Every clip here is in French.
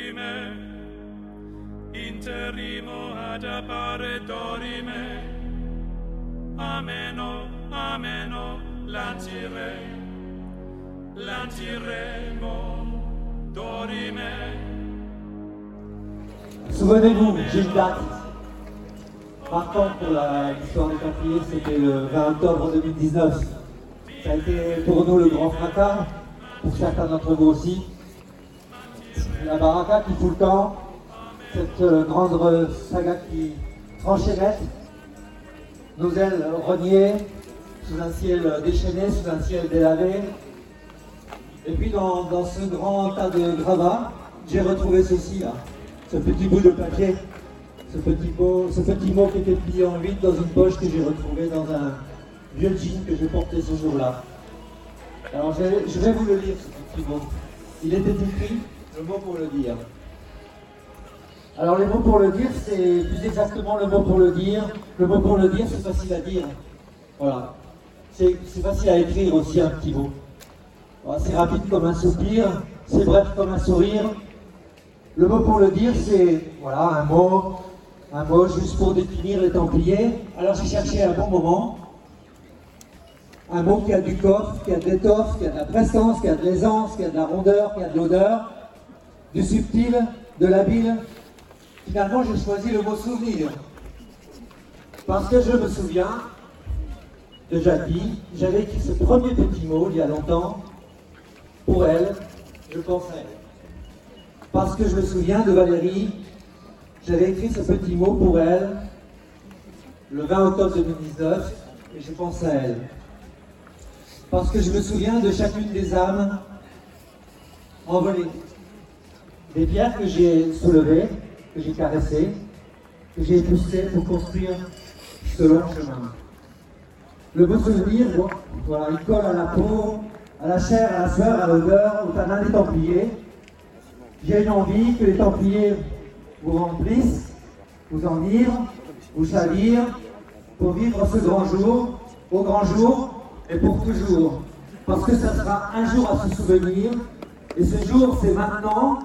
dorime, interrimo ad dorime, ameno, ameno, dorime. Souvenez-vous, j'ai une date marquante pour l'histoire des Templiers, c'était le 20 octobre 2019. Ça a été pour nous le grand fracas, pour certains d'entre vous aussi. La baraka qui fout le camp, cette euh, grande saga qui tranchait net, nos ailes reniées, sous un ciel déchaîné, sous un ciel délavé. Et puis dans, ce grand tas de gravats, j'ai retrouvé ceci là, ce petit bout de papier, ce petit, mot, ce petit mot qui était plié en huit dans une poche que j'ai retrouvé dans un vieux jean que j'ai porté ce jour-là. Alors je je vais vous le lire ce petit mot. Il était écrit, le mot pour le dire. Alors les mots pour le dire, c'est plus exactement le mot pour le dire. Le mot pour le dire, c'est facile à dire. Voilà. C'est facile à écrire aussi un petit mot. C'est rapide comme un soupir, c'est bref comme un sourire. Le mot pour le dire, c'est voilà un mot, un mot juste pour définir les Templiers. Alors j'ai cherché un bon moment, un mot qui a du corps, qui a de l'étoffe, qui a de la prestance, qui a de l'aisance, qui a de la rondeur, qui a de l'odeur, du subtil, de l'habile. Finalement, j'ai choisi le mot souvenir. Parce que je me souviens de Jackie, j'avais écrit ce premier petit mot il y a longtemps. Pour elle, je pense à elle. Parce que je me souviens de Valérie, j'avais écrit ce petit mot pour elle le 20 octobre 2019 et je pense à elle. Parce que je me souviens de chacune des âmes envolées, des pierres que j'ai soulevées, que j'ai caressées, que j'ai poussées pour construire ce long chemin. Le beau souvenir, voilà, il colle à la peau, à la chair, à la sueur, à l'odeur, au tanin des Templiers. J'ai une envie que les Templiers vous remplissent, vous enivrent, vous chavirent, pour vivre ce grand jour, au grand jour et pour toujours. Parce que ça sera un jour à se souvenir, et ce jour c'est maintenant,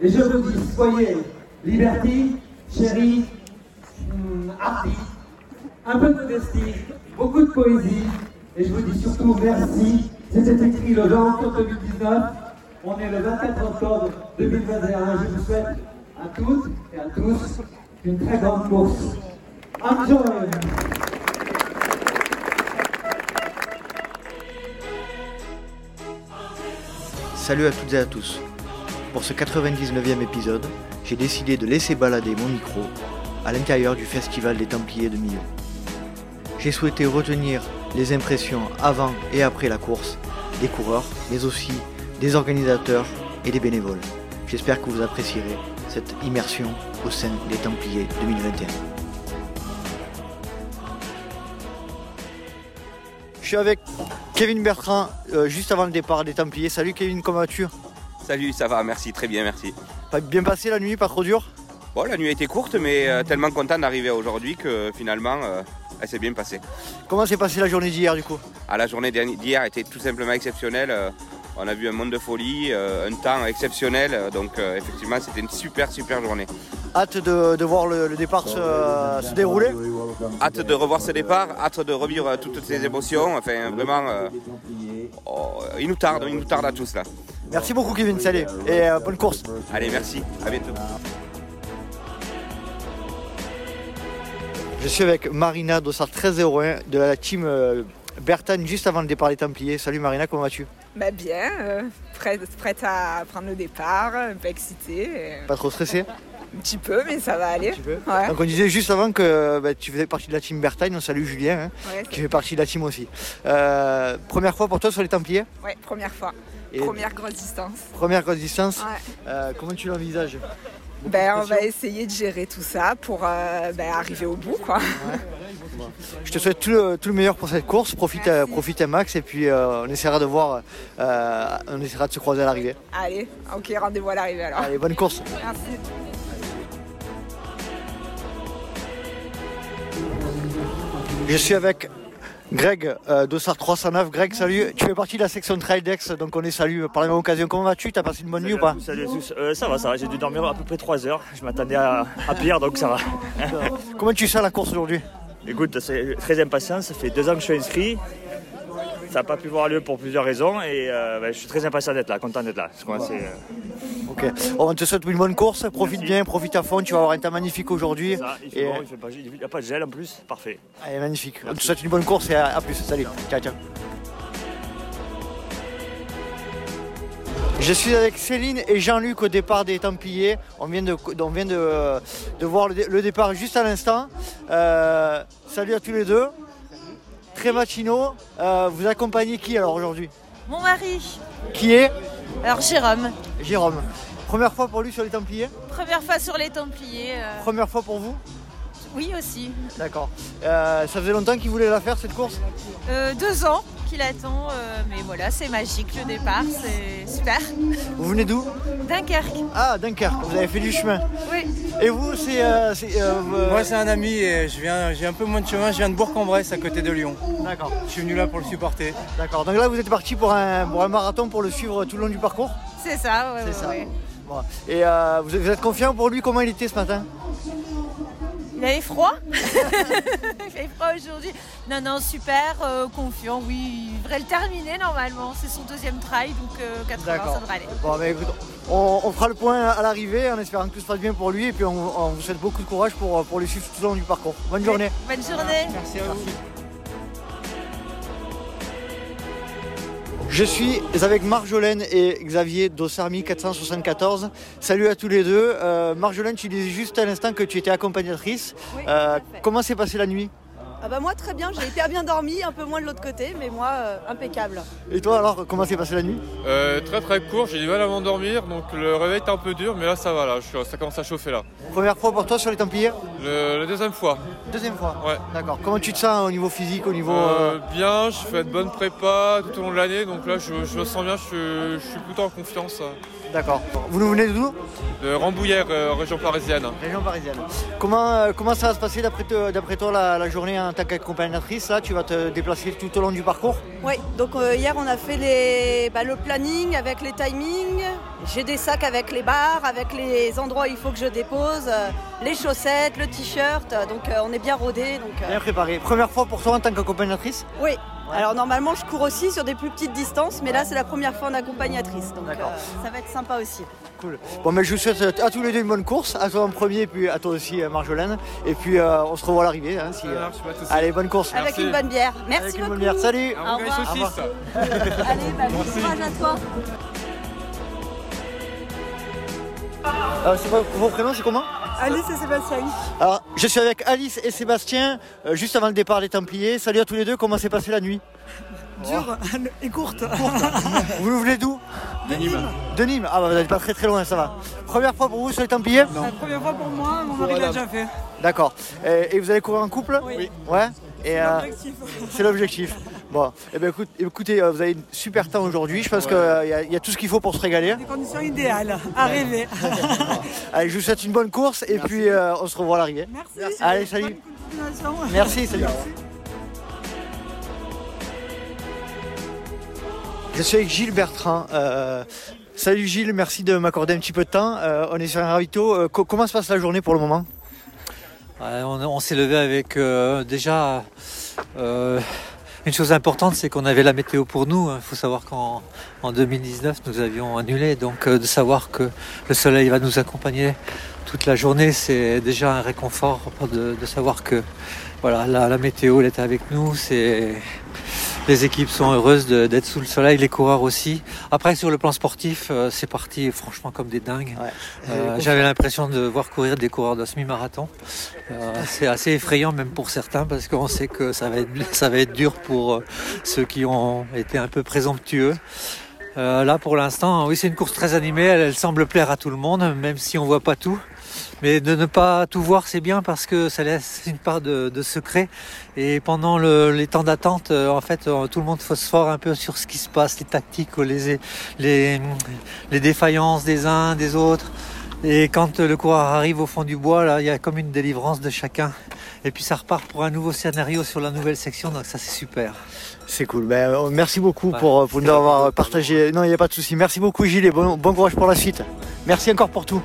et je vous dis, soyez liberty, chérie, hum, artiste, un peu de modestie, beaucoup de poésie, et je vous dis surtout merci. C'était écrit le 20 octobre 2019, on est le 24 octobre 2021. Je vous souhaite à toutes et à tous une très grande course. Enjoy! Salut à toutes et à tous. Pour ce 99e épisode, j'ai décidé de laisser balader mon micro à l'intérieur du Festival des Templiers de Millau. J'ai souhaité retenir les impressions avant et après la course des coureurs, mais aussi des organisateurs et des bénévoles. J'espère que vous apprécierez cette immersion au sein des Templiers 2021. Je suis avec Kevin Bertrand euh, juste avant le départ des Templiers. Salut Kevin, comment vas-tu? Salut, ça va, merci, très bien, merci. Pas bien passé la nuit, pas trop dur? Bon, la nuit a été courte, mais euh, tellement content d'arriver aujourd'hui que finalement, euh, elle s'est bien passée. Comment s'est passée la journée d'hier du coup? À la journée d'hier était tout simplement exceptionnelle. euh, on a vu un monde de folie, un temps exceptionnel, donc effectivement, c'était une super, super journée. Hâte de, de voir le, le départ se, se dérouler? Hâte de revoir ce départ, hâte de revivre toutes ces émotions. Enfin, vraiment, oh, il nous tarde, il nous tarde à tous là. Merci beaucoup Kevin, salut et euh, bonne course. Allez, merci, à bientôt. Je suis avec Marina Dossard 1301 de la team euh, Bertane juste avant le départ des Templiers. Salut Marina, comment vas-tu? Bah bien, euh, prête, prête à prendre le départ, un peu excitée. Pas trop stressé Un petit peu, mais ça va aller. Un petit peu Ouais. Donc on disait juste avant que bah, tu faisais partie de la team Bertane, on salue Julien hein, Ouais, qui fait partie de la team aussi. Euh, première fois pour toi sur les Templiers ouais, première fois. Et Première grosse distance. première grosse distance. Ouais. Euh, comment tu l'envisages? Ben, on va essayer de gérer tout ça pour euh, ben, arriver au bout. Quoi. Je te souhaite tout le, tout le meilleur pour cette course. Profite, Merci. profite un max et puis euh, on essaiera de voir, on essaiera de se croiser à l'arrivée. Allez, ok, rendez-vous à l'arrivée alors. Allez, bonne course. Merci. Je suis avec Greg, euh, Dossard 309. Greg, salut. Tu fais partie de la section Traildex, donc on est salut par la même occasion. Comment vas-tu? T'as passé une bonne nuit ou pas? Salut à tous. Euh, ça va, ça va. J'ai dû dormir à peu près 3 heures. Je m'attendais à, à pire, donc ça va. Comment tu sens la course aujourd'hui? Écoute, c'est très impatient. Ça fait deux ans que je suis inscrit. Ça n'a pas pu voir lieu pour plusieurs raisons et euh, ben, je suis très impatient d'être là, content d'être là. Euh. On te souhaite une bonne course. Profite Merci. bien, profite à fond. Tu vas avoir un temps magnifique aujourd'hui. Il bon, pas- n'y a pas de gel en plus. Parfait. Allez, magnifique. On te souhaite une bonne course et à, à plus. Salut. Ciao, ciao. Je suis avec Céline et Jean-Luc au départ des Templiers. On vient de, on vient de, de voir le départ juste à l'instant. Euh, salut à tous les deux. Très matinaux. Euh, vous accompagnez qui alors aujourd'hui Mon mari, Qui est alors Jérôme, Jérôme. Première fois pour lui sur les Templiers première fois sur les Templiers. euh, Première fois pour vous oui aussi. D'accord. Euh, ça faisait longtemps qu'il voulait la faire cette course Euh, deux ans qu'il attend, euh, mais voilà, c'est magique le départ, c'est super. Vous venez d'où? Dunkerque, Ah, Dunkerque, vous avez fait du chemin. oui. Et vous, c'est. euh, euh, euh, Moi c'est un ami et je viens, j'ai un peu moins de chemin, je viens de Bourg-en-Bresse à côté de Lyon. D'accord, Je suis venu là pour le supporter. d'accord. Donc là, vous êtes parti pour un, pour un marathon pour le suivre tout le long du parcours? C'est ça, ouais, C'est ouais, ça. ouais. Bon. Et euh, vous êtes confiant pour lui? Comment il était ce matin? Il avait froid Il avait froid aujourd'hui. Non, non, super, euh, confiant, oui. Il devrait le terminer normalement. C'est son deuxième trail, donc euh, 80, D'accord. ça devrait aller. Bon, mais écoute, on, on fera le point à l'arrivée en espérant que tout se passe bien pour lui. Et puis, on, on vous souhaite beaucoup de courage pour, pour le suivre tout au long du parcours. Bonne journée. Bonne journée. Merci à vous. Je suis avec Marjolaine et Xavier Dossarmi 474. Salut à tous les deux. Euh, Marjolaine, tu disais juste à l'instant que tu étais accompagnatrice. Oui, Euh, comment s'est passée la nuit? Ah bah moi très bien, j'ai hyper bien dormi, un peu moins de l'autre côté, mais moi euh, impeccable. Et toi alors, comment s'est passée la nuit? Euh, très très court, j'ai du mal à m'endormir, donc le réveil est un peu dur, mais là ça va, là, je suis- ça commence à chauffer là. Première fois pour toi sur les Templiers? Le, la deuxième fois, Deuxième fois ouais. D'accord. Comment tu te sens au niveau physique, au niveau... Euh, euh, bien, je fais de bonnes prépas tout au long de l'année, donc là je, je me sens bien, je, suis- je suis plutôt en confiance. D'accord. Vous nous venez d'où? De Rambouillet, euh, région parisienne. Région parisienne. Comment, euh, comment ça va se passer d'après te- d'après toi la, la journée en tant qu'accompagnatrice Là, tu vas te déplacer tout au long du parcours? Oui, donc euh, hier on a fait les, bah, le planning avec les timings. J'ai des sacs avec les barres, avec les endroits où il faut que je dépose, euh, les chaussettes, le t-shirt. Donc euh, on est bien rodé. Donc, euh, Bien préparé. Première fois pour toi en tant qu'accompagnatrice? Oui. Alors normalement je cours aussi sur des plus petites distances, mais là c'est la première fois en accompagnatrice. Donc D'accord. euh, ça va être sympa aussi. Cool. Bon, mais je vous souhaite à tous les deux une bonne course. À toi en premier, et puis à toi aussi, euh, Marjolaine. Et puis euh, on se revoit à l'arrivée. hein, si, Ça euh, marche, pas de soucis. Allez, bonne course. Avec Merci. une bonne bière. Merci Avec une beaucoup. bonne bière. Salut Un bon Au revoir. saucisse. Allez, bah, bon courage à toi. Euh, c'est quoi- vos prénoms, c'est comment? Alice et Sébastien. Alors, je suis avec Alice et Sébastien, euh, juste avant le départ des Templiers. Salut à tous les deux, comment s'est passée la nuit? Dure et courte. Vous nous venez d'où? De Nîmes. De Nîmes Ah bah vous n'êtes pas très très loin, ça va. Première fois pour vous sur les Templiers? La première fois pour moi, mon mari l'a déjà fait. D'accord. Et, et vous allez courir en couple? Oui. Ouais Et euh, c'est l'objectif. Bon, eh écoute- écoutez, euh, vous avez une super temps aujourd'hui. Je pense qu'il y, a- il y a tout ce qu'il faut pour se régaler. Des conditions idéales à rêver. Allez, je vous souhaite une bonne course et puis euh, on se revoit à l'arrivée. Merci. Allez, salut. Bonne continuation. Merci, salut. Je suis avec Gilles Bertrand. Euh, salut Gilles, merci de m'accorder un petit peu de temps. Euh, on est sur un ravito. Euh, co- comment se passe la journée pour le moment? Ouais, on s'est levé avec euh, déjà euh, une chose importante, c'est qu'on avait la météo pour nous. Il faut savoir qu'en en 2019, nous avions annulé, donc euh, de savoir que le soleil va nous accompagner toute la journée, c'est déjà un réconfort de, savoir que voilà, la, la météo elle était avec nous. C'est les équipes sont heureuses d'être sous le soleil, les coureurs aussi. Après, sur le plan sportif, euh, c'est parti franchement comme des dingues. Euh, J'avais l'impression de voir courir des coureurs de semi-marathon. Euh, c'est assez effrayant même pour certains parce qu'on sait que ça va être, ça va être dur pour ceux qui ont été un peu présomptueux. Là, pour l'instant, oui, c'est une course très animée. Elle, elle semble plaire à tout le monde, même si on voit pas tout. Mais de ne pas tout voir, c'est bien parce que ça laisse une part de, de secret. Et pendant le- les temps d'attente, euh, en fait, euh, tout le monde phosphore un peu sur ce qui se passe, les tactiques, les, les, les défaillances des uns, des autres. Et quand le coureur arrive au fond du bois, là, il y a comme une délivrance de chacun. Et puis ça repart pour un nouveau scénario sur la nouvelle section, donc ça c'est super. C'est cool. Ben, euh, merci beaucoup Ouais, pour, nous avoir partagé. Non, il n'y a pas de souci. Merci beaucoup, Gilles, et bon, bon courage pour la suite. Merci encore pour tout.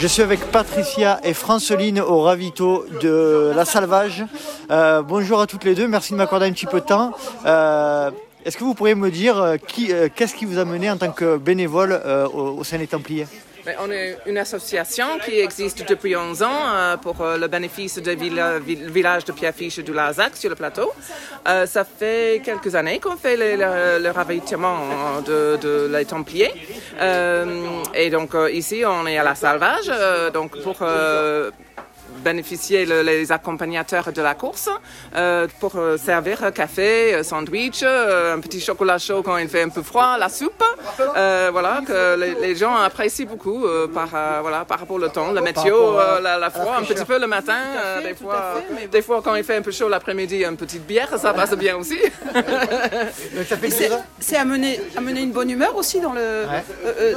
Je suis avec Patricia et Franceline au ravito de la Salvage. Euh, bonjour à toutes les deux, merci de m'accorder un petit peu de temps. Euh, Est-ce que vous pourriez me dire euh, qu'est-ce qui vous a mené en tant que bénévole au, sein des Templiers On est une association qui existe depuis 11 ans euh, pour euh, le bénéfice du village de Pierrefiche du Larzac sur le plateau. Euh, ça fait quelques années qu'on fait le, ravitaillement de, de les Templiers. Et donc ici, on est à la Salvage, donc pour bénéficier le- les accompagnateurs de la course euh, pour euh, servir un café, un sandwich, euh, un petit chocolat chaud quand il fait un peu froid, la soupe. Euh, voilà, que les, les gens apprécient beaucoup euh, par, euh, voilà, par rapport au temps, le météo, euh, la, la froid, un petit peu le matin, euh, des, fois, des fois quand il fait un peu chaud l'après-midi, une petite bière, ça passe bien aussi. C'est- amener, amener une bonne humeur aussi dans le,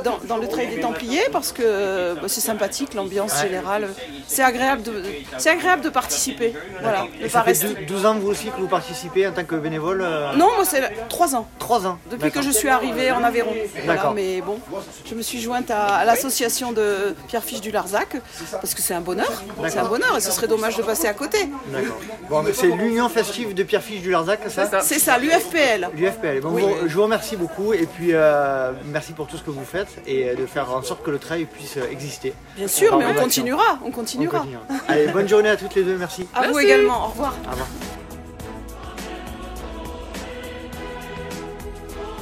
dans, dans le trail des Templiers parce que bah, c'est sympathique, l'ambiance Ouais. générale. C'est agréable, de, c'est agréable de participer. Voilà, de pas ça fait rester. dou- 12 ans vous aussi que vous participez en tant que bénévole euh, Non, moi c'est 3 ans. 3 ans. Depuis que je suis arrivée en Aveyron. Voilà, mais bon, je me suis jointe à, à l'association de Pierre Fiche du Larzac parce que c'est un bonheur. C'est un bonheur et ce serait dommage de passer à côté. D'accord. Bon, c'est l'Union festive de Pierre Fiche du Larzac, ça? C'est ça, l'UFPL. L'UFPL. Bon, Oui. je vous remercie beaucoup et puis euh, merci pour tout ce que vous faites et de faire en sorte que le trail puisse exister. Bien sûr, mais continuera, on continuera. On continuera. Allez, bonne journée à toutes les deux, merci. À vous également, au revoir. Au revoir.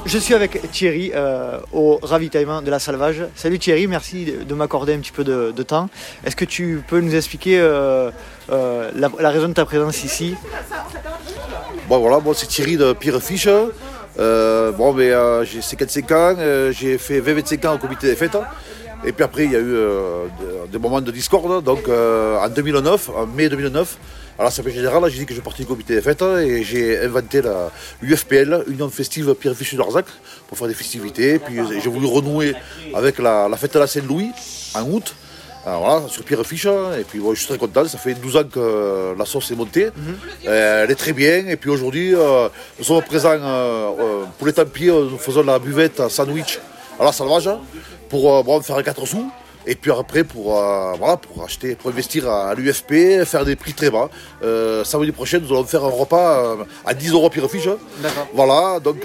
Je suis avec Thierry euh, au ravitaillement de la Salvage. Salut Thierry, merci de, de m'accorder un petit peu de, de temps. Est-ce que tu peux nous expliquer euh, euh, la, la raison de ta présence ici? Bon voilà, moi c'est Thierry de Pierrefiche. Euh, bon mais euh, j'ai 55 ans, euh, j'ai fait 20-25 ans au comité des fêtes. Et puis après il y a eu euh, des, moments de discorde. Donc euh, en 2009, en mai 2009, à l'Assemblée Générale, j'ai dit que je partais du comité des fêtes et j'ai inventé la UFPL, Union Festive Pierrefiche de Larzac, pour faire des festivités. Puis j'ai voulu renouer avec la, la fête de la Saint-Louis en août. Alors voilà, sur Pierrefiche, et puis bon, je suis très content, ça fait 12 ans que euh, la sauce est montée, Euh, elle est très bien, et puis aujourd'hui, euh, nous sommes présents pour les Templiers, nous faisons la buvette sandwich à la salvage, pour euh, bon, faire 4 sous, et puis après pour, euh, voilà, pour acheter, pour investir à, l'UFP, faire des prix très bas. Euh, samedi prochain, nous allons faire un repas euh, à 10 euros Pierrefiche. D'accord. Voilà, donc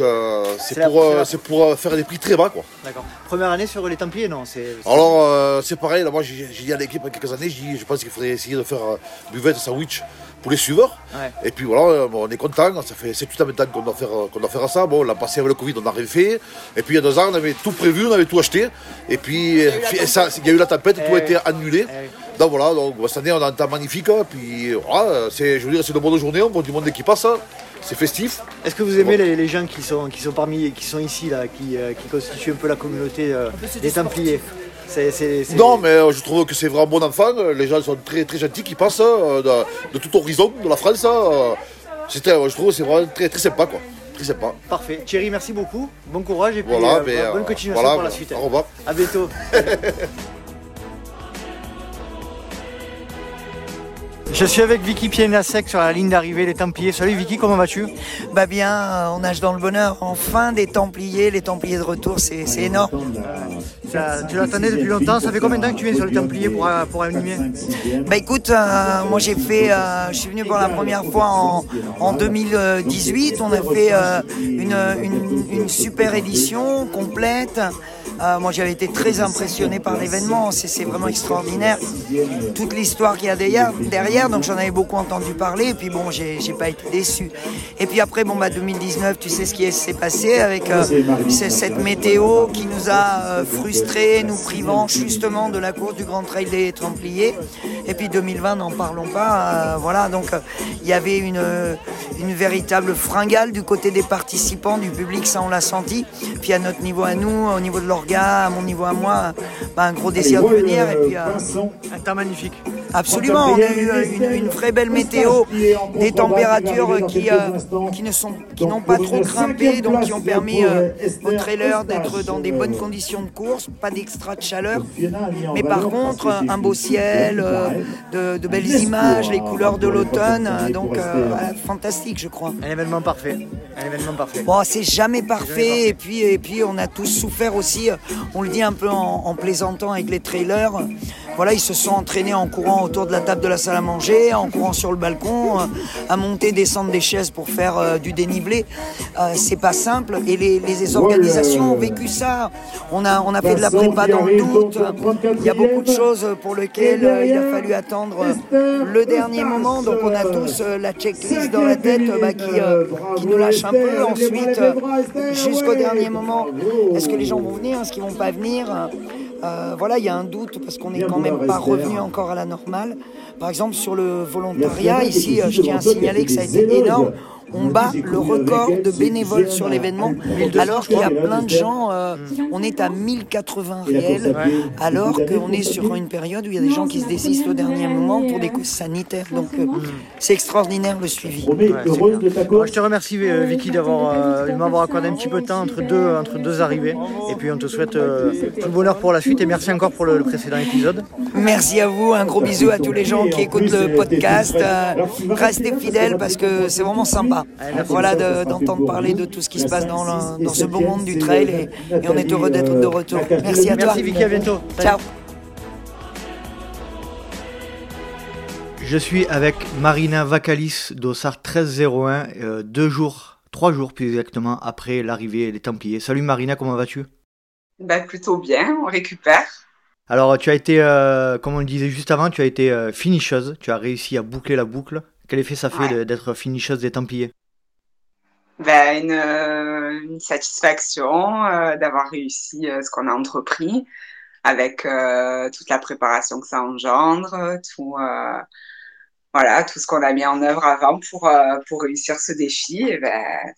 c'est pour, c'est pour faire des prix très bas, quoi. D'accord. Première année sur les Templiers, non c'est, Alors, c'est pareil, là, moi j'ai dit à l'équipe il y a quelques années, je pense qu'il faudrait essayer de faire buvette sandwich pour les suiveurs. Ouais. Et puis voilà, euh, bon, on est content, ça fait 7-8 ans maintenant qu'on doit, faire, euh, qu'on doit faire ça. Bon, l'an passé avec le Covid, on n'a rien fait. Et puis il y a deux ans, on avait tout prévu, on avait tout acheté. Et puis euh, ça, il y a eu la tempête, tout a été annulé. Donc voilà, donc, bon, cette année on a un temps magnifique. Puis voilà, c'est, je veux dire, c'est de bonne journée, on voit du monde qui passe. C'est festif. Est-ce que vous aimez les, les gens qui sont, qui sont parmi, qui sont ici là, qui, euh, qui constituent un peu la communauté euh, des Templiers? C'est, c'est- c'est- Non, mais euh, je trouve que c'est vraiment bon enfant. Les gens sont très, très gentils qui passent euh, de, de tout horizon de la France. euh. Très- je trouve que c'est vraiment très, très sympa. Quoi. Très sympa. Parfait. Thierry, merci beaucoup. Bon courage et puis Voilà, euh, mais, bonne euh, continuation voilà, pour la suite. au revoir. À bientôt. Je suis avec Vicky Pienasek sur la ligne d'arrivée des Templiers. Salut Vicky, comment vas-tu? Bah bien, on nage dans le bonheur. Enfin des Templiers, les Templiers de retour, c'est c'est énorme. Tu l'attendais depuis longtemps. Ça fait combien de temps que tu viens sur les Templiers pour, euh, pour animer Bah écoute, euh, moi j'ai fait, euh, je suis venu pour la première fois en, en 2018. On a fait une- une super édition complète. Euh, moi j'avais été très impressionné par l'événement. C'est vraiment extraordinaire. Toute l'histoire qu'il y a derrière. Donc j'en avais beaucoup entendu parler. Et puis bon, j'ai pas été déçu. Et puis après, bon bah 2019, tu sais ce qui s'est passé avec euh, cette météo qui nous a euh, frustrés, nous privant justement de la course du Grand Trail des Templiers. Et puis 2020, n'en parlons pas. voilà, donc il y avait une, une véritable fringale du côté des participants, du public, ça on l'a senti. Puis à notre niveau à nous, au niveau de l'orga, à mon niveau à moi, bah, un gros désir de venir. Et puis, euh, Un temps magnifique. Absolument, on a eu une, une vraie belle météo, des températures qui, euh, qui ne sont, qui n'ont pas trop grimpé, donc qui ont permis euh, aux trailers d'être dans des bonnes conditions de course, pas d'extra de chaleur. Mais par contre, un beau ciel, euh, de, de belles images, les couleurs de l'automne, euh, donc euh, voilà, fantastique, je crois. Un événement parfait. Un événement parfait. Bon, c'est jamais parfait, et puis, et puis on a tous souffert aussi, euh, on le dit un peu en, en plaisantant avec les trailers. Voilà, ils se sont entraînés en courant autour de la table de la salle à manger, en courant sur le balcon, euh, à monter, descendre des chaises pour faire euh, du dénivelé. Euh, c'est pas simple, et les, les organisations ont vécu ça. On a, on a fait de la prépa dans le doute. Il y a beaucoup de choses pour lesquelles il a fallu attendre le dernier moment. Donc on a tous la checklist dans la tête bah, qui, qui nous lâche un peu. Ensuite, jusqu'au dernier moment, est-ce que les gens vont venir, est-ce qu'ils vont pas venir Euh, voilà, il y a un doute parce qu'on n'est quand même pas revenu encore à la normale. Par exemple, sur le volontariat, ici, je tiens à signaler que ça a été énorme. On bat le record de bénévoles sur l'événement, alors qu'il y a plein de gens. euh, on est à 1080 réels, alors qu'on est sur une période où il y a des gens qui se désistent au dernier moment pour des causes sanitaires. Donc, euh, c'est extraordinaire le suivi. Ouais, je te remercie euh, Vicky d'avoir euh, de m'avoir accordé un petit peu de temps entre deux, entre deux arrivées. Et puis on te souhaite euh, tout le bonheur pour la suite et merci encore pour le, le précédent épisode. Merci à vous, un gros bisou à tous les gens qui écoutent le podcast. Restez fidèles parce que c'est vraiment sympa. Voilà de- d'entendre parler de tout ce qui se passe dans, le- dans ce beau monde du trail et, et on est heureux d'être de retour. Merci à toi. Merci Vicky, à bientôt. Ciao. Je suis avec Marina Vakalis d'Ossar 1301, euh, deux jours, trois jours plus exactement après l'arrivée des Templiers. Salut Marina, comment vas-tu? Bah, plutôt bien, on récupère. Alors tu as été, euh, comme on le disait juste avant, tu as été euh, finisheuse, tu as réussi à boucler la boucle. Quel effet ça fait Ouais. d'être finisheuse des Templiers? Bah, une, euh, une satisfaction euh, d'avoir réussi euh, ce qu'on a entrepris avec toute la préparation que ça engendre, tout, voilà, tout ce qu'on a mis en œuvre avant pour, pour réussir ce défi. Et ben,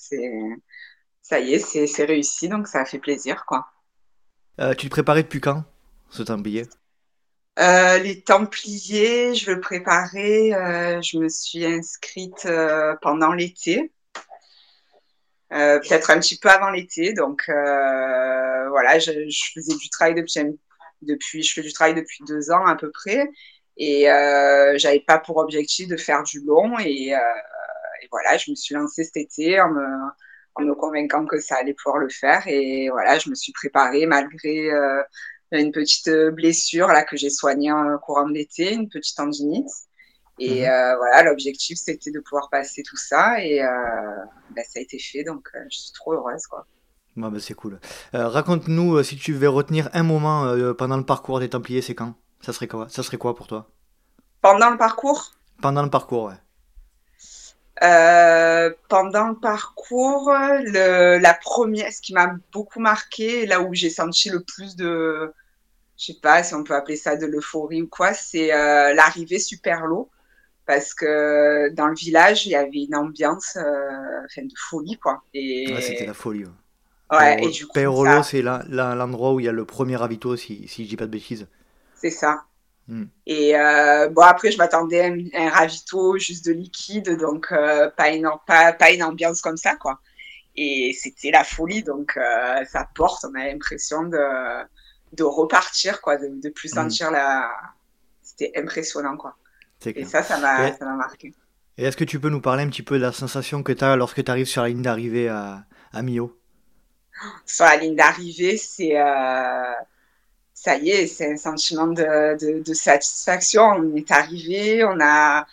ça y est, c'est, réussi, donc ça fait plaisir, quoi. Tu te préparais depuis quand, ce Templier? Euh, les Templiers, je le préparais. euh, je me suis inscrite euh, pendant l'été, peut-être un petit peu avant l'été. Donc voilà, je, faisais du travail depuis, depuis, je fais du travail depuis deux ans à peu près, et j'avais pas pour objectif de faire du long. Et, voilà, je me suis lancée cet été en me, en me convaincant que ça allait pouvoir le faire. Et voilà, je me suis préparée malgré une petite blessure là que j'ai soignée en courant de l'été, une petite tendinite. Et Mhm. euh, voilà, l'objectif c'était de pouvoir passer tout ça et euh, bah, ça a été fait, donc euh, je suis trop heureuse quoi. Bah, c'est cool. Euh, Raconte-nous euh, si tu devais retenir un moment euh, pendant le parcours des Templiers, c'est quand? Ça serait quoi? Ça serait quoi pour toi? Pendant le parcours, Pendant le parcours, ouais. Euh, pendant le parcours, le, la première, ce qui m'a beaucoup marqué, là où j'ai senti le plus de, je sais pas si on peut appeler ça de l'euphorie ou quoi, c'est euh, l'arrivée super low. Parce que dans le village, il y avait une ambiance euh, enfin, de folie, quoi. Et... Ouais, c'était la folie. Ouais, Ouais, Peirolo- et du coup, Peirolo, ça- c'est l'endroit où il y a le premier ravito, si, si je dis pas de bêtises. C'est ça. Hmm. Et euh, bon, après, je m'attendais à un, un ravito juste de liquide, donc euh, pas, une, pas, pas une ambiance comme ça, quoi. Et c'était la folie, donc euh, ça porte, on a l'impression de, de repartir, quoi, de, de plus Hmm. sentir la. C'était impressionnant, quoi. Et ça, ça m'a m'a marqué. Et est-ce que tu peux nous parler un petit peu de la sensation que tu as lorsque tu arrives sur la ligne d'arrivée à, à Millau sur la ligne d'arrivée, c'est euh, ça y est, c'est un sentiment de, satisfaction. On est arrivé, on a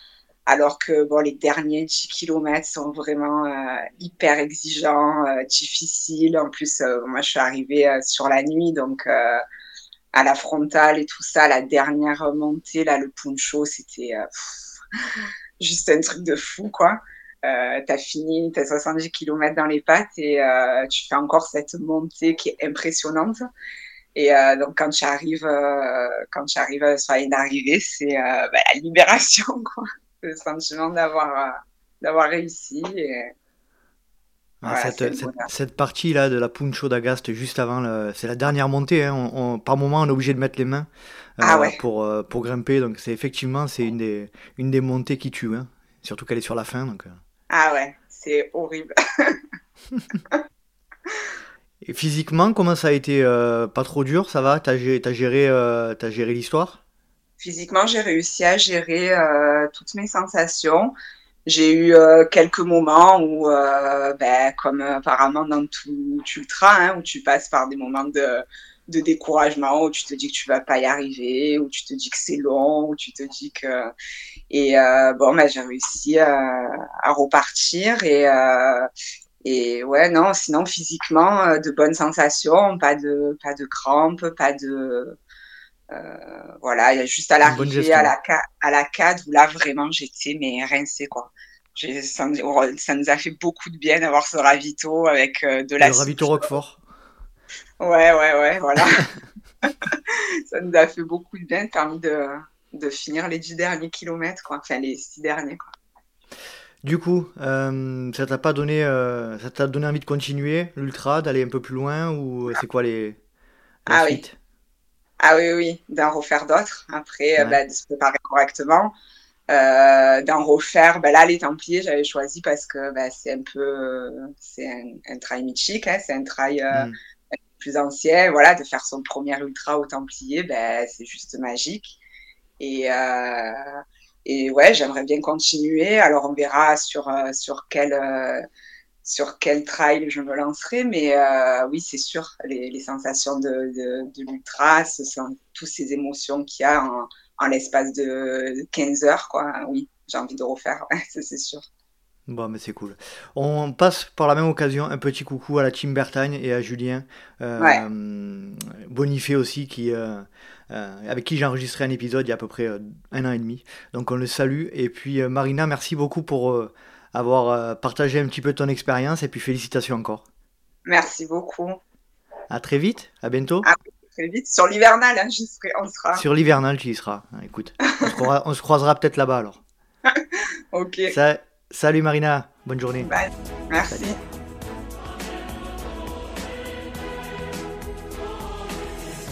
alors que bon, les derniers 10 kilomètres sont vraiment euh, hyper exigeants, euh, difficiles. En plus, euh, moi, je suis arrivée sur la nuit, donc à la frontale et tout ça, la dernière montée, là, le puncho, c'était juste un truc de fou, quoi. Euh, t'as fini, t'as 70 km dans les pattes et tu fais encore cette montée qui est impressionnante. Et euh, donc quand tu arrives, euh, quand sur la ligne d'arrivée, c'est euh, bah, la libération, quoi. Le sentiment d'avoir d'avoir réussi. Et... Ah, Voilà, cette, cette- partie-là de la Puncho d'Agast, juste avant, c'est la dernière montée. hein. On- on- par moment, on est obligé de mettre les mains euh, Ah ouais. pour, euh, pour grimper. Donc, c'est effectivement c'est une des, une des montées qui tue. hein. Surtout qu'elle est sur la fin. Donc, euh. Ah ouais, c'est horrible. Et physiquement, comment ça a été euh, Pas trop dur, ça va? T'as géré, euh, t'as géré l'histoire? Physiquement, j'ai réussi à gérer euh, toutes mes sensations. J'ai eu quelques moments où, ben, comme apparemment dans tout ultra, hein, où tu passes par des moments de, découragement, où tu te dis que tu vas pas y arriver, où tu te dis que c'est long, où tu te dis que... Et bon, ben, j'ai réussi à, repartir et, et ouais, non, sinon physiquement, euh, de bonnes sensations, pas de, pas de crampes, pas de... Euh, voilà, il y a juste à l'arrivée à la, à la CAD où là vraiment j'étais mais rincée quoi. J'ai- Ça, ça nous a fait beaucoup de bien d'avoir ce ravito avec euh, de la Le ravito Roquefort. Ouais, ouais, ouais, voilà. ça nous a fait beaucoup de bien, permis de, de finir les dix derniers kilomètres, quoi. Enfin, les six derniers, quoi. Du coup, euh, ça t'a pas donné, euh, ça t'a donné envie de continuer l'ultra, d'aller un peu plus loin ou c'est quoi les la Ah oui. Ah oui, oui, d'en refaire d'autres. Après, euh, Ouais. bah, de se préparer correctement. Euh, d'en refaire, bah, là, les Templiers, j'avais choisi parce que bah, c'est un peu, euh, c'est un, un trail mythique, hein, c'est un trail euh, Mm. plus ancien. Voilà, de faire son premier ultra aux Templiers, bah, c'est juste magique. Et, euh, et ouais, j'aimerais bien continuer. Alors, on verra sur, euh, sur quel, euh, sur quel trail je me lancerai. Mais euh, oui, c'est sûr, les, les sensations de, de, de l'ultra, ce sont toutes ces émotions qu'il y a en, en l'espace de 15 heures. Quoi. Oui, j'ai envie de refaire, ouais, c'est sûr. Bon, mais c'est cool. On passe par la même occasion un petit coucou à la team Bertagne et à Julien euh, Ouais. Aussi, qui, euh, euh, avec qui j'ai enregistré un épisode il y a à peu près euh, un an et demi. Donc on le salue. Et puis euh, Marina, merci beaucoup pour avoir partagé un petit peu ton expérience et puis félicitations encore. Merci beaucoup. À très vite, à bientôt. À très vite. Sur l'hivernal, hein, j'y serai, on sera. Sur l'hivernal, tu y seras. Ah, Écoute, on se croisera, peut-être là-bas alors. Ok. Ça- salut Marina, bonne journée. Bye. Merci.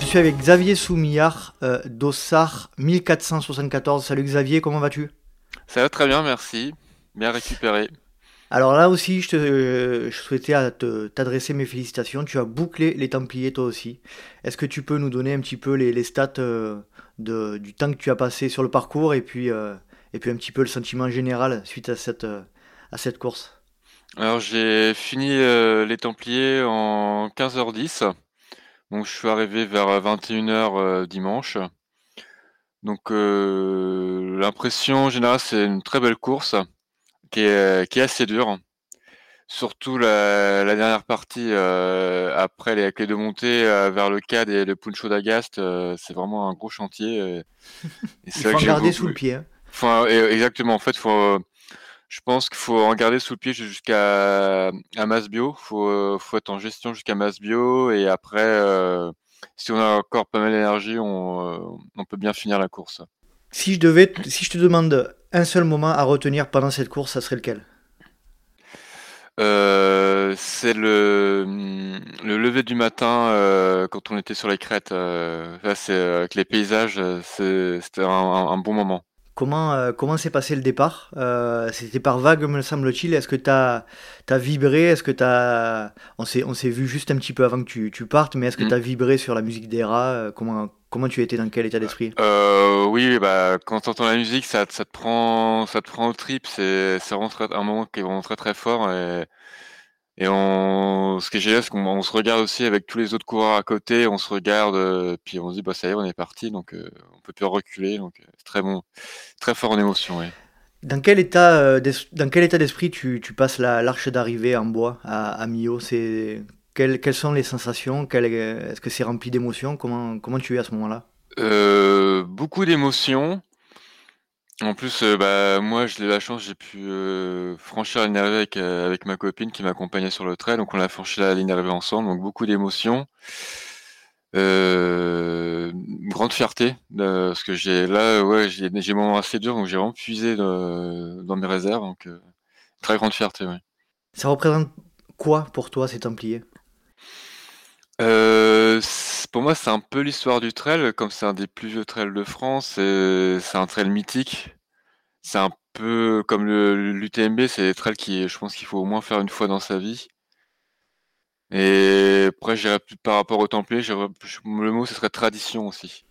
Je suis avec Xavier Soumillard, euh, d'Ossard 1474. Salut Xavier, comment vas-tu? Ça va très bien, merci. Bien récupéré. Alors là aussi, je, te, euh, je souhaitais t'adresser mes félicitations. Tu as bouclé les Templiers toi aussi. Est-ce que tu peux nous donner un petit peu les, les stats euh, de, du temps que tu as passé sur le parcours et puis, euh, et puis un petit peu le sentiment général suite à cette, euh, à cette course? Alors j'ai fini les Templiers en 15h10. Donc je suis arrivé vers 21h euh, dimanche. Donc euh, l'impression générale c'est une très belle course qui est, qui est assez dure. Surtout la, la dernière partie euh, après les, deux montées euh, vers le CAD et le Puncho d'Agast, euh, c'est vraiment un gros chantier. et- et Il faut vrai en que j'ai garder beaucoup- sous le pied. hein. Faut, exactement. En fait, faut, euh, je pense qu'il faut en garder sous le pied jusqu'à à Masbio. Faut, euh, faut être en gestion jusqu'à Masbio et après, euh, si on a encore pas mal d'énergie, on, euh, on peut bien finir la course. Si je, devais, si je te demande un seul moment à retenir pendant cette course, ça serait lequel? Euh, c'est le, le lever du matin euh, quand on était sur les crêtes. Euh, là, c'est avec les paysages, c'était un bon moment. Comment euh, comment s'est passé le départ? Euh, C'était par vague, me semble-t-il. Est-ce que tu as, vibré? Est-ce que t'as... On s'est on s'est vu juste un petit peu avant que tu, tu partes, mais est-ce que Mm. tu as vibré sur la musique d'Era Euh, comment, comment tu étais Dans quel état d'esprit? Euh, oui, bah, quand tu entends la musique, ça, ça te prend, ça te prend au trip. C'est, c'est vraiment très- un moment qui est vraiment très très fort. Et, et on, ce qui est génial, c'est qu'on on se regarde aussi avec tous les autres coureurs à côté. On se regarde, euh, puis on se dit, bah ça y est, on est parti. Donc, euh, on peut plus reculer. Donc, euh, c'est très bon, très fort en émotion. Oui. Dans quel état, euh, dans quel état d'esprit tu, tu passes la- l'arche d'arrivée en bois à, à Millau C'est quelles, quelles sont les sensations? Quelle- Est-ce que c'est rempli d'émotions? Comment, comment tu es à ce moment-là? Euh, beaucoup d'émotions. En plus, euh, bah, moi, j'ai eu la chance, j'ai pu euh, franchir la euh, avec ma copine qui m'accompagnait sur le trail. Donc, on a franchi la ligne ensemble. Donc, beaucoup d'émotions. Grande fierté parce que j'ai là, ouais, j'ai des moments assez durs, donc j'ai vraiment puisé dans mes réserves. Donc, très grande fierté, oui. Ça représente quoi pour toi ces Templiers? Euh, pour moi, c'est un peu l'histoire du trail, comme c'est un des plus vieux trails de France, c'est un trail mythique. C'est un peu comme l'UTMB, c'est des trails qui, je pense qu'il faut au moins faire une fois dans sa vie. Et après, j'irais plus par rapport au Templier, le mot, ce serait tradition aussi.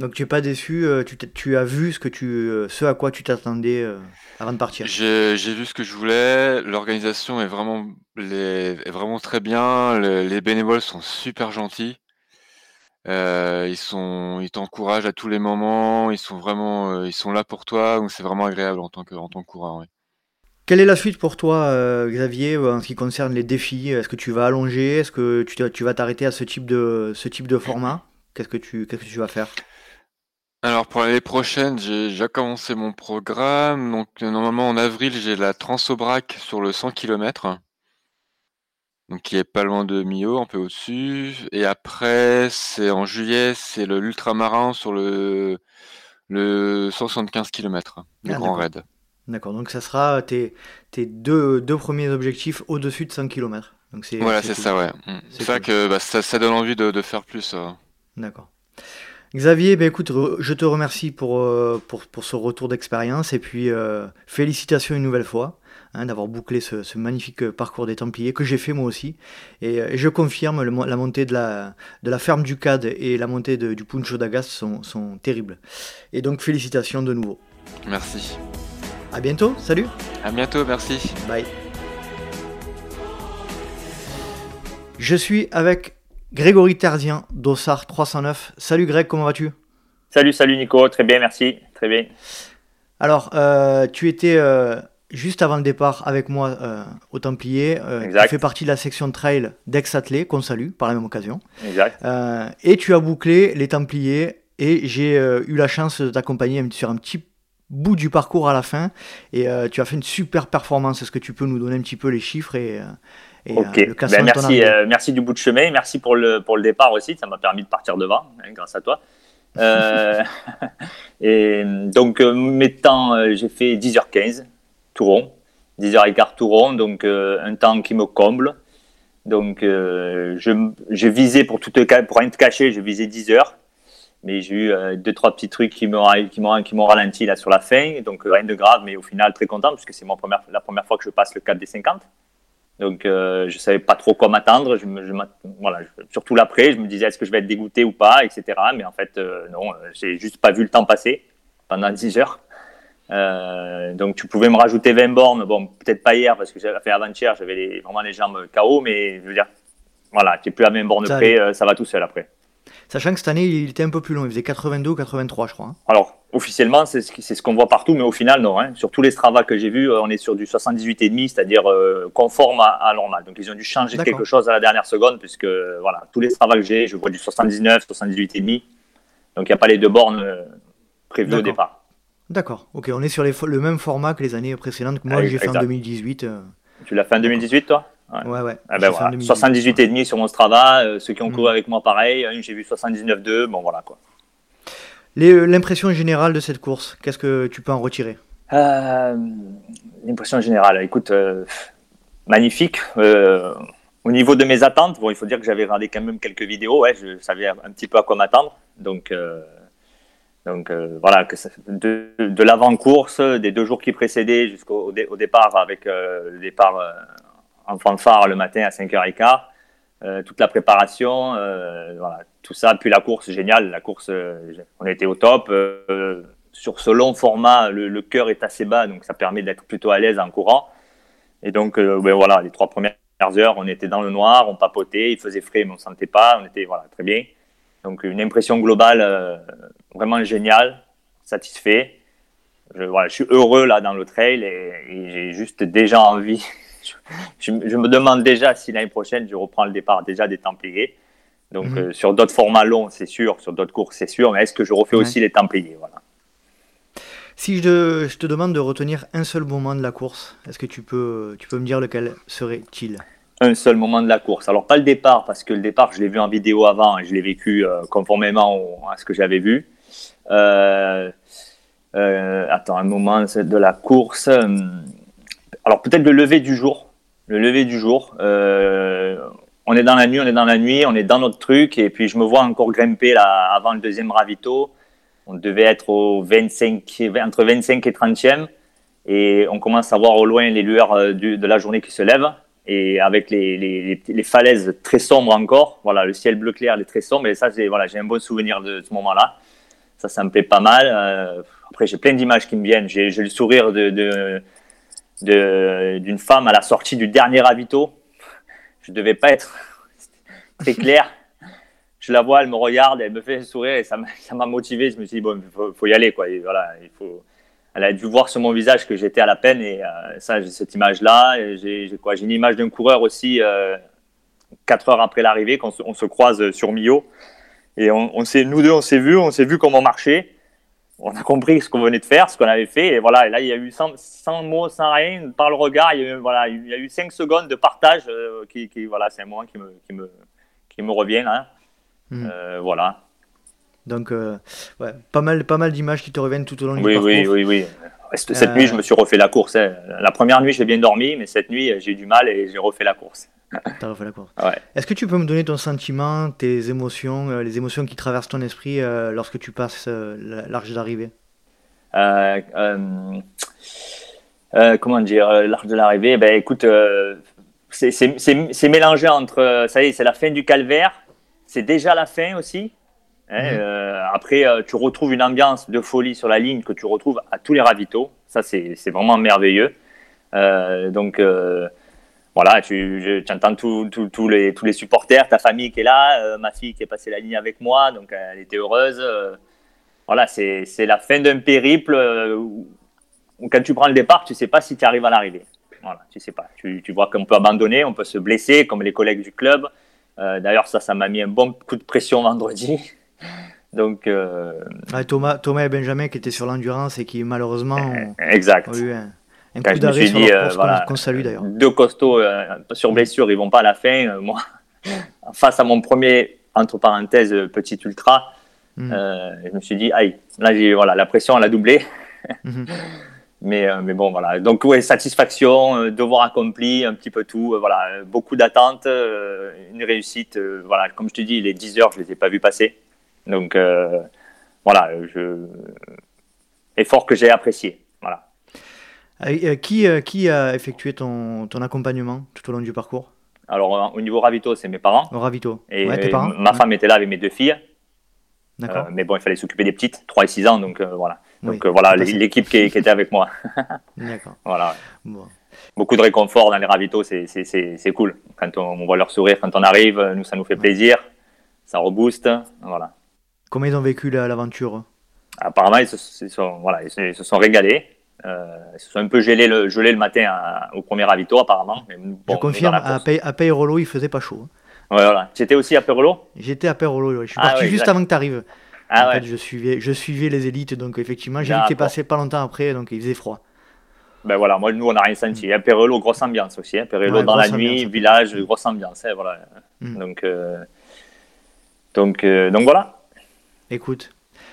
Donc tu es pas déçu, euh, tu, as vu ce, que tu, euh, ce à quoi tu t'attendais euh, avant de partir? J'ai vu ce que je voulais, l'organisation est vraiment, les- est vraiment très bien, le- les bénévoles sont super gentils. Euh, ils sont, ils t'encouragent à tous les moments, ils sont vraiment, ils sont là pour toi, donc c'est vraiment agréable en tant que, en tant que coureur. oui. Quelle est la suite pour toi, euh, Xavier, en ce qui concerne les défis? Est-ce que tu vas allonger? Est-ce que tu, tu vas t'arrêter à ce type de, ce type de format? Qu'est-ce que tu, qu'est-ce que tu vas faire? Alors pour l'année prochaine, j'ai déjà commencé mon programme. Donc normalement en avril, j'ai la Transobrac sur le 100 km. Donc qui est pas loin de Millau, un peu au-dessus. Et après, c'est en juillet, c'est le l'ultramarin sur le le 175 km, le Ah, grand raid. D'accord, donc ça sera tes, tes deux, deux premiers objectifs au-dessus de 100 km. Donc c'est, Voilà, c'est cool. ça, ouais. Mm. C'est ça cool. que bah, ça, ça donne envie de, de faire plus. euh. D'accord. Xavier, ben écoute, je te remercie pour, euh, pour, pour ce retour d'expérience et puis euh, félicitations une nouvelle fois hein, d'avoir bouclé ce, ce magnifique parcours des Templiers que j'ai fait moi aussi. Et, euh, et je confirme, le la montée de la, de la ferme du CAD et la montée de- du Puncho d'Agas sont, sont terribles. Et donc félicitations de nouveau. Merci. À bientôt, salut À bientôt, merci. Bye. Je suis avec Grégory Terdien d'Ossard 309. Salut Greg, comment vas-tu? Salut, salut Nico, très bien, merci, très bien. Alors, euh, tu étais euh, juste avant le départ avec moi euh, au Templier. Euh, Exact. tu fais partie de la section trail d'Ex-Athlé, qu'on salue par la même occasion. Exact. Et tu as bouclé les Templiers et j'ai eu la chance de t'accompagner sur un petit bout du parcours à la fin. Et euh, tu as fait une super performance. Est-ce que tu peux nous donner un petit peu les chiffres et, euh, et, euh, le classement Ben, merci, merci du bout de chemin, merci pour le, pour le départ aussi, ça m'a permis de partir devant, hein, grâce à toi. Et donc, mes temps, j'ai fait 10h15, tout rond, 10h15 tout rond, donc un temps qui me comble. Donc, euh, je- j'ai visé, pour, tout pour rien te cacher, j'ai visé 10 heures, mais j'ai eu euh, deux, trois petits trucs qui m'ont qui m'ont- qui m'ont ralenti là sur la fin, donc euh, rien de grave, mais au final très content, puisque c'est mon première, la première fois que je passe le cap des 50. Donc, euh, je savais pas trop quoi m'attendre. Je me, je m'att- voilà, je- surtout l'après, je me disais est-ce que je vais être dégoûté ou pas, etc. Mais en fait, euh, non, euh, j'ai juste pas vu le temps passer pendant 10 heures. Euh, donc, tu pouvais me rajouter 20 bornes. Bon, peut-être pas hier parce que j'avais fait avant-hier, j'avais les- vraiment les jambes KO, mais je veux dire, voilà, tu n'es plus à 20 bornes près, ça va tout seul après. Sachant que cette année, il était un peu plus long. Il faisait 82 ou 83, je crois. hein. Alors, officiellement, c'est ce qu'on voit partout, mais au final, non. hein. Sur tous les Strava que j'ai vus, euh, on est sur du 78,5, c'est-à-dire euh, conforme à, à normal. Donc, ils ont dû changer quelque chose à la dernière seconde, puisque voilà, tous les Strava que j'ai, je vois du 79, 78,5. Donc, il n'y a pas les deux bornes euh, prévues au départ. D'accord. Ok, on est sur les le même format que les années précédentes que moi j'ai fait en exact. 2018. euh. Tu l'as fait en 2018, toi? Ouais, ouais. Ah j'ai ben fait en voilà, 2018. 78,5 sur mon Strava. euh, ceux qui ont Mm. couru avec moi, pareil. J'ai vu 79,2. Bon, voilà quoi. Euh, L'impression générale de cette course, qu'est-ce que tu peux en retirer? Euh, L'impression générale, écoute, euh, magnifique. Au niveau de mes attentes, bon, il faut dire que j'avais regardé quand même quelques vidéos, ouais, je savais un petit peu à quoi m'attendre. Donc, donc euh, voilà, que ça- de, de l'avant-course, des deux jours qui précédaient jusqu'au au dé- au départ, avec euh, le départ euh, en fanfare le matin à 5h15, euh, toute la préparation, euh, tout ça, puis la course, génial. La course, euh, on était au top. euh, sur ce long format, le, cœur est assez bas, donc ça permet d'être plutôt à l'aise en courant. Et donc, ben voilà, les trois premières heures, on était dans le noir, on papotait, il faisait frais, mais on ne sentait pas, on était voilà, très bien. Donc, une impression globale vraiment géniale, satisfait. Je, voilà, je suis heureux là dans le trail et j'ai juste déjà envie. Je, je me demande déjà si l'année prochaine je reprends le départ déjà des Templiers. Donc, Mhm. euh, sur d'autres formats longs, c'est sûr, sur d'autres courses, c'est sûr, mais est-ce que je refais Ouais. aussi les Templiers voilà. Si je te, je te demande de retenir un seul moment de la course, est-ce que tu peux, tu peux me dire lequel serait-il? Un seul moment de la course. Alors pas le départ, parce que le départ, je l'ai vu en vidéo avant et je l'ai vécu euh, conformément au- à ce que j'avais vu. Euh, attends, un moment de la course. hum, alors peut-être le lever du jour. le lever du jour. Euh, on est dans la nuit, on est dans la nuit, on est dans notre truc. Et puis je me vois encore grimper là, avant le deuxième ravito. On devait être au 25, entre 25 et 30e. Et on commence à voir au loin les lueurs euh, de la journée qui se lèvent. Et avec les, les- les- les falaises très sombres encore. Voilà, le ciel bleu clair, il est très sombre. Et ça, voilà, j'ai un bon souvenir de ce moment-là. Ça, ça me plaît pas mal. Euh, après, j'ai plein d'images qui me viennent. J'ai le sourire de- d'une femme à la sortie du dernier ravito. Je devais pas être très clair. Je la vois, elle me regarde, elle me fait sourire et ça m'a motivé. Je me suis dit, bon, il faut, y aller. Quoi. Voilà, il faut... Elle a dû voir sur mon visage que j'étais à la peine et euh, ça, j'ai cette image-là. J'ai quoi? J'ai une image d'un coureur aussi, euh, quatre heures après l'arrivée, quand on se- croise sur Millau. Et on s'est, nous deux, on s'est vus, on s'est vu comment marcher. On a compris ce qu'on venait de faire, ce qu'on avait fait. Et voilà, et là, il y a eu sans, sans mots, sans rien, par le regard, il y a eu, voilà, il y a eu cinq secondes de partage. euh, qui, qui- voilà, c'est un moment qui me, qui me, qui me revient. Là. Mhm. Euh, voilà. Donc, euh, ouais, pas mal, pas mal d'images qui te reviennent tout au long du Oui, parcours. oui, oui, oui. Cette nuit, je me suis refait la course. hein. La première nuit, j'ai bien dormi, mais cette nuit, j'ai eu du mal et j'ai refait la course. T'as refait la course. Ouais. Est-ce que tu peux me donner ton sentiment, tes émotions, euh, les émotions qui traversent ton esprit euh, lorsque tu passes euh, la- l'arche d'arrivée? Comment dire, l'arche de l'arrivée, ben écoute, c'est- mélangé entre, ça y est, c'est la fin du calvaire, c'est déjà la fin aussi. hein, Mhm. après, tu retrouves une ambiance de folie sur la ligne que tu retrouves à tous les ravitaux. Ça, c'est c'est vraiment merveilleux. Donc, voilà, tu, entends tous les, tous les supporters, ta famille qui est là, euh, ma fille qui est passée la ligne avec moi, donc euh, elle était heureuse. euh, voilà, c'est la fin d'un périple où, où quand tu prends le départ, tu sais pas si tu arrives à l'arrivée. Voilà, tu sais pas. Tu, tu vois qu'on peut abandonner, on peut se blesser, comme les collègues du club. Euh, D'ailleurs, ça, ça m'a mis un bon coup de pression vendredi. Donc, Thomas, Thomas et Benjamin qui étaient sur l'endurance et qui malheureusement ont, exact. ont eu un, un Quand coup je me d'arrêt suis sur dit, leur euh, course qu'on- voilà, qu'on salue d'ailleurs. deux costauds euh, sur blessure, ils vont pas à la fin. Euh, moi, face à mon premier, entre parenthèses, euh, petit ultra, Mm. euh, je me suis dit, aïe, là, j'ai- voilà, la pression, elle a doublé. Mhm. Mais, euh, mais bon, voilà. Donc, ouais, satisfaction, euh, devoir accompli, un petit peu tout. euh, voilà, Euh, beaucoup d'attentes, euh, une réussite. euh, voilà, comme je te dis, les 10 heures, je les ai pas vues passer. Donc, euh, voilà, je... effort que j'ai apprécié. Euh, euh, qui, euh, qui a effectué ton, ton accompagnement tout au long du parcours? Alors, au niveau ravito, c'est mes parents. Au ravito. Et Ouais, tes parents? ma femme était là avec mes deux filles. D'accord. Euh, mais bon, il fallait s'occuper des petites, 3 et 6 ans, donc euh, voilà. Oui, Donc euh, voilà, l'équipe qui, qui était avec moi. D'accord. Voilà. Bon. Beaucoup de réconfort dans les ravitaux, c'est- cool. Quand on, on voit leur sourire, quand on arrive, nous, ça nous fait plaisir. Ça rebooste. Voilà. Comment ils ont vécu la- l'aventure? Apparemment, ils se, sont, voilà, ils se, ils se sont régalés. Euh, ils se sont un peu gelés le, gelés le matin à- au premier ravito, apparemment. Mais bon, Je confirme, à, Pey- à Peyrolo, il faisait pas chaud. hein. Ouais, voilà. Tu étais aussi à Perlo J'étais à Peyrolo, ouais. je suis Ah parti ouais, juste exact. avant que tu arrives. Ah en ouais. fait, je suivais, je suivais les élites, donc effectivement, j'ai vu que tu D'accord. passé pas longtemps après, donc il faisait froid. Ben voilà, moi, nous, on n'a rien senti. À Perelo, grosse ambiance aussi. Hein. Perelo Ouais, dans la nuit, ambiance. village, grosse ambiance. hein, voilà. Mm. Donc, euh, donc, euh, donc voilà. Écoute,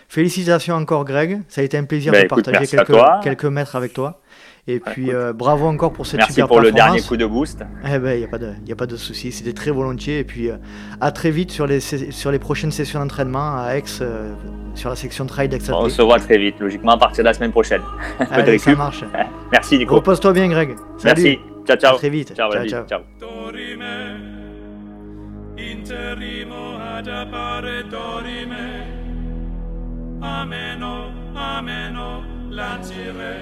félicitations encore Greg, ça a été un plaisir Ben, de écoute, partager merci quelques, quelques mètres avec toi. Et puis euh, bravo encore pour cette Merci super pour le performance. dernier coup de boost. Eh ben, il n'y a pas de, y a pas de souci, c'était très volontiers. Et puis euh, à très vite sur les, sur les prochaines sessions d'entraînement à Aix, euh, sur la section trail d'Aix. On se voit très vite, logiquement, à partir de la semaine prochaine. Un peu de Allez, ça marche. Merci, Nico. Repose-toi bien Greg. Salut. Merci. Ciao, ciao. À très vite. Ciao, ciao, David. ciao. ciao. ameno, oh, ameno, oh, lantire,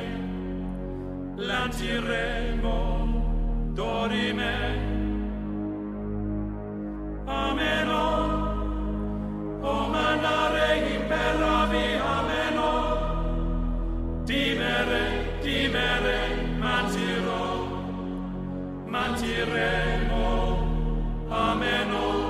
lantiremo, dorime, ameno, oh, o manare imperavi, ameno, dimere, dimere, mantiro, mantiremo, ameno,